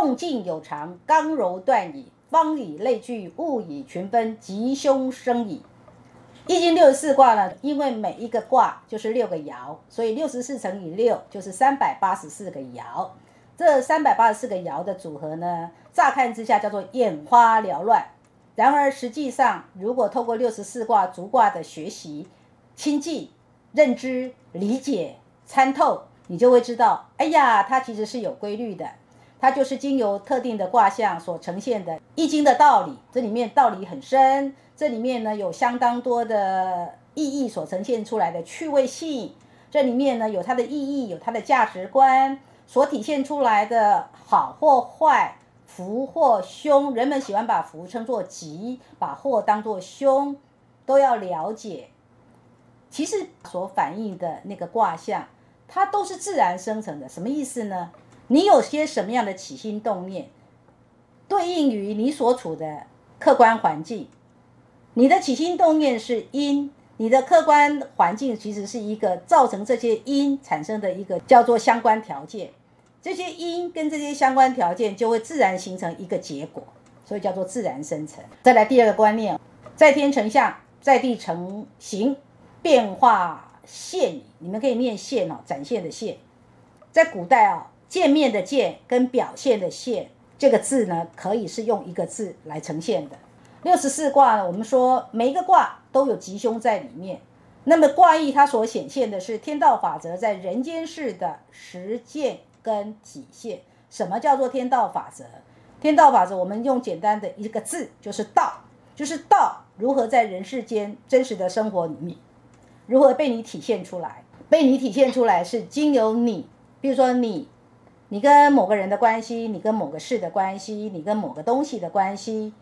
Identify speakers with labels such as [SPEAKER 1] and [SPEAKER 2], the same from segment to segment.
[SPEAKER 1] 动静有常，刚柔断矣。方以类聚，物以群分，吉凶生矣。易经六十四卦呢，因为每一个卦就是六个爻，所以六十四乘以六就是三百八十四个爻。这三百八十四个爻的组合呢，乍看之下叫做眼花缭乱。然而实际上，如果透过六十四卦逐卦的学习、亲近、认知、理解、参透，你就会知道，哎呀，它其实是有规律的。它就是经由特定的卦象所呈现的易经的道理，这里面道理很深，这里面呢有相当多的意义所呈现出来的趣味性，这里面呢有它的意义，有它的价值观所体现出来的好或坏，福或凶，人们喜欢把福称作吉，把祸当作凶，都要了解。其实所反映的那个卦象，它都是自然生成的，什么意思呢？你有些什么样的起心动念，对应于你所处的客观环境。你的起心动念是因，你的客观环境其实是一个造成这些因产生的一个叫做相关条件。这些因跟这些相关条件就会自然形成一个结果，所以叫做自然生成。再来第二个观念，在天成象，在地成形，变化现。你们可以念现哦，展现的现，在古代啊。见面的见跟表现的现这个字呢，可以是用一个字来呈现的。六十四卦呢，我们说每一个卦都有吉凶在里面。那么卦意它所显现的是天道法则在人间世的实践跟体现。什么叫做天道法则？天道法则，我们用简单的一个字就是道，就是道如何在人世间真实的生活里面，如何被你体现出来？被你体现出来是经由你，比如说你。你跟某个人的关系，你跟某个事的关系，你跟某个东西的关系，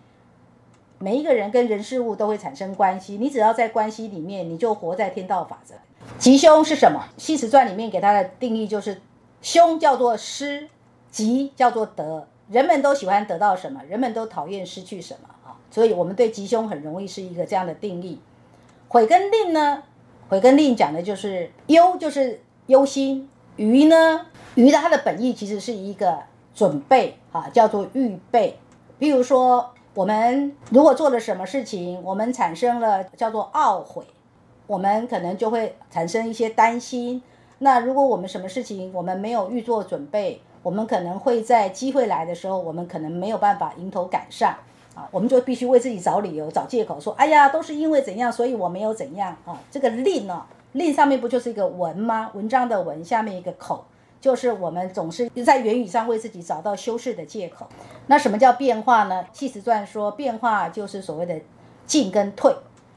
[SPEAKER 1] 每一个人跟人事物都会产生关系。你只要在关系里面，你就活在天道法则。吉凶是什么？《西辞传》里面给它的定义就是：凶叫做失，吉叫做得。人们都喜欢得到什么？人们都讨厌失去什么啊？所以我们对吉凶很容易是一个这样的定义。悔跟吝呢？悔跟吝讲的就是忧，就是忧心；余呢？鱼的它的本意其实是一个准备啊，叫做预备。比如说，我们如果做了什么事情，我们产生了叫做懊悔，我们可能就会产生一些担心。那如果我们什么事情我们没有预做准备，我们可能会在机会来的时候，我们可能没有办法迎头赶上啊，我们就必须为自己找理由、找借口，说哎呀，都是因为怎样，所以我没有怎样啊。这个令呢，令上面不就是一个文吗？文章的文下面一个口。就是我们总是在言语上为自己找到修饰的借口。那什么叫变化呢？《系辞传》说，变化就是所谓的进跟退。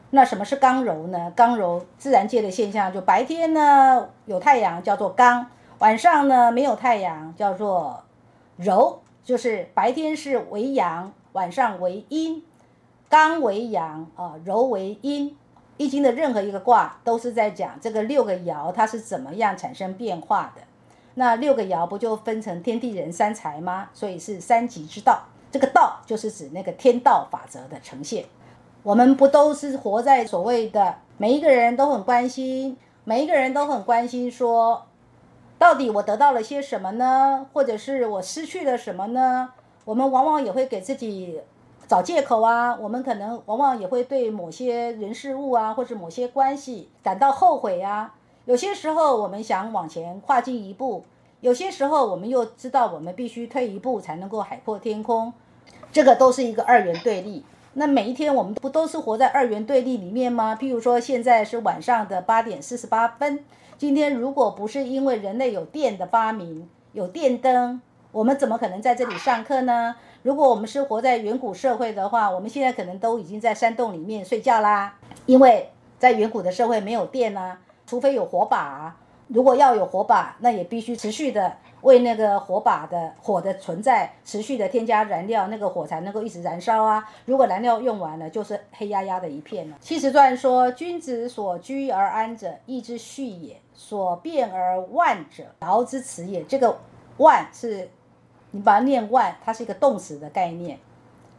[SPEAKER 1] 那什么是刚柔呢？刚柔自然界的现象，就白天呢有太阳叫做刚，晚上呢没有太阳叫做柔，就是白天是为阳，晚上为阴，刚为阳啊，柔为阴。易经的任何一个卦都是在讲这个六个爻它是怎么样产生变化的。那六个爻不就分成天地人三才吗？所以是三极之道。这个道就是指那个天道法则的呈现。我们不都是活在所谓的每一个人都很关心，每一个人都很关心，说到底我得到了些什么呢？或者是我失去了什么呢？我们往往也会给自己找借口啊。我们可能往往也会对某些人事物啊，或者某些关系感到后悔啊。有些时候我们想往前跨进一步，有些时候我们又知道我们必须退一步才能够海阔天空，这个都是一个二元对立。那每一天我们不都是活在二元对立里面吗？譬如说现在是晚上的八点四十八分，今天如果不是因为人类有电的发明，有电灯，我们怎么可能在这里上课呢？如果我们是活在远古社会的话，我们现在可能都已经在山洞里面睡觉啦，因为在远古的社会没有电啊。除非有火把，如果要有火把，那也必须持续的为那个火把的火的存在持续的添加燃料，那个火才能够一直燃烧啊。如果燃料用完了，就是黑压压的一片了。七十传说：君子所居而安者，义之序也；所变而万者，尧之辞也。这个万是，你把它念万，它是一个动词的概念，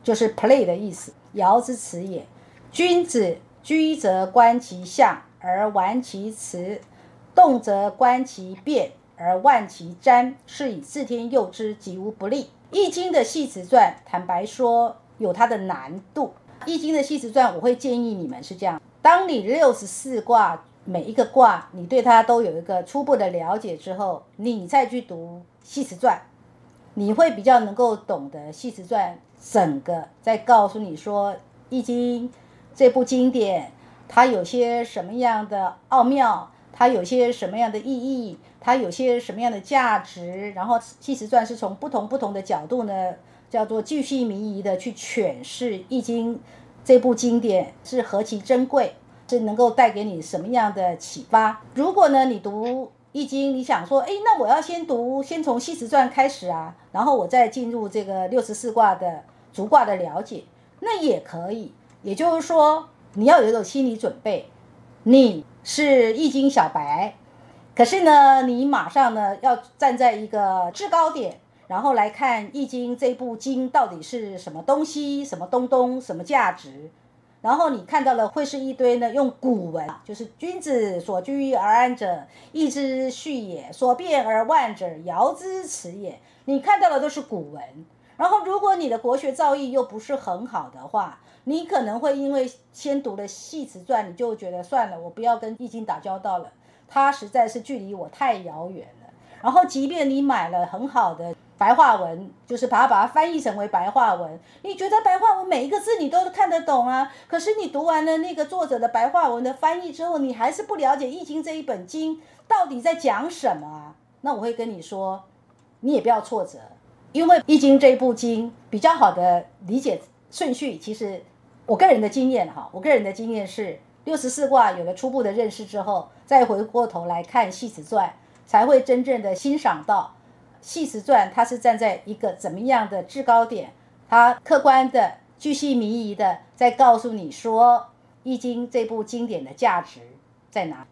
[SPEAKER 1] 就是 play 的意思。尧之辞也。君子居则观其象。而玩其辞，动则观其变，而万其瞻，是以自天佑之，吉无不利。易经》的系辞传，坦白说有它的难度。《易经》的系辞传，我会建议你们是这样：当你六十四卦每一个卦，你对它都有一个初步的了解之后，你再去读系辞传，你会比较能够懂得系辞传整个在告诉你说，《易经》这部经典它有些什么样的奥妙，它有些什么样的意义，它有些什么样的价值，然后系辞传是从不同不同的角度呢。叫做巨细靡遗的去诠释《易经》这部经典是何其珍贵，是能够带给你什么样的启发？如果呢，你读《易经》，你想说，哎，那我要先读，先从《西辞传》开始啊，然后我再进入这个六十四卦的逐卦的了解，那也可以。也就是说，你要有一种心理准备，你是《易经》小白，可是呢，你马上呢要站在一个制高点。然后来看《易经》这部经到底是什么东西，什么东东，什么价值？然后你看到了会是一堆呢，用古文，就是君子所居而安者，义之序也；所变而万者，尧之辞也。你看到的都是古文。然后如果你的国学造诣又不是很好的话，你可能会因为先读了《系辞传》，你就觉得算了，我不要跟《易经》打交道了，它实在是距离我太遥远了。然后即便你买了很好的。白话文就是把它把它翻译成为白话文，你觉得白话文每一个字你都看得懂啊？可是你读完了那个作者的白话文的翻译之后，你还是不了解《易经》这一本经到底在讲什么啊？那我会跟你说，你也不要挫折，因为《易经》这部经比较好的理解顺序，其实我个人的经验哈，我个人的经验是六十四卦有了初步的认识之后，再回过头来看《系辞传》，才会真正的欣赏到。系辞传，它是站在一个怎么样的制高点？它客观的、据细靡遗的在告诉你说，《易经》这部经典的价值在哪？